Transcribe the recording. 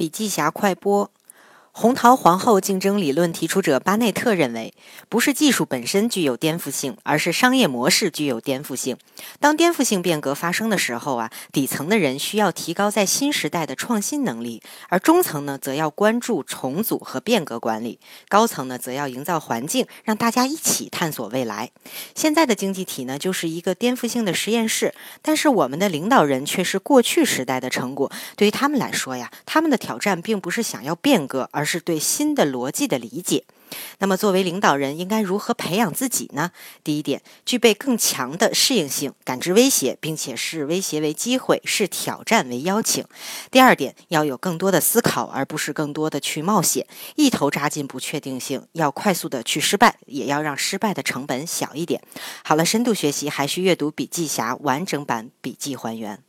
笔记侠快播。红桃皇后竞争理论提出者巴内特认为，不是技术本身具有颠覆性，而是商业模式具有颠覆性。当颠覆性变革发生的时候啊，底层的人需要提高在新时代的创新能力，而中层呢，则要关注重组和变革管理；高层呢，则要营造环境，让大家一起探索未来。现在的经济体呢，就是一个颠覆性的实验室，但是我们的领导人却是过去时代的成果。对于他们来说呀，他们的挑战并不是想要变革，而而是对新的逻辑的理解。那么，作为领导人，应该如何培养自己呢？第一点，具备更强的适应性，感知威胁，并且视威胁为机会，视挑战为邀请。第二点，要有更多的思考，而不是更多的去冒险，一头扎进不确定性，要快速的去失败，也要让失败的成本小一点。好了，深度学习还需阅读笔记侠完整版笔记还原。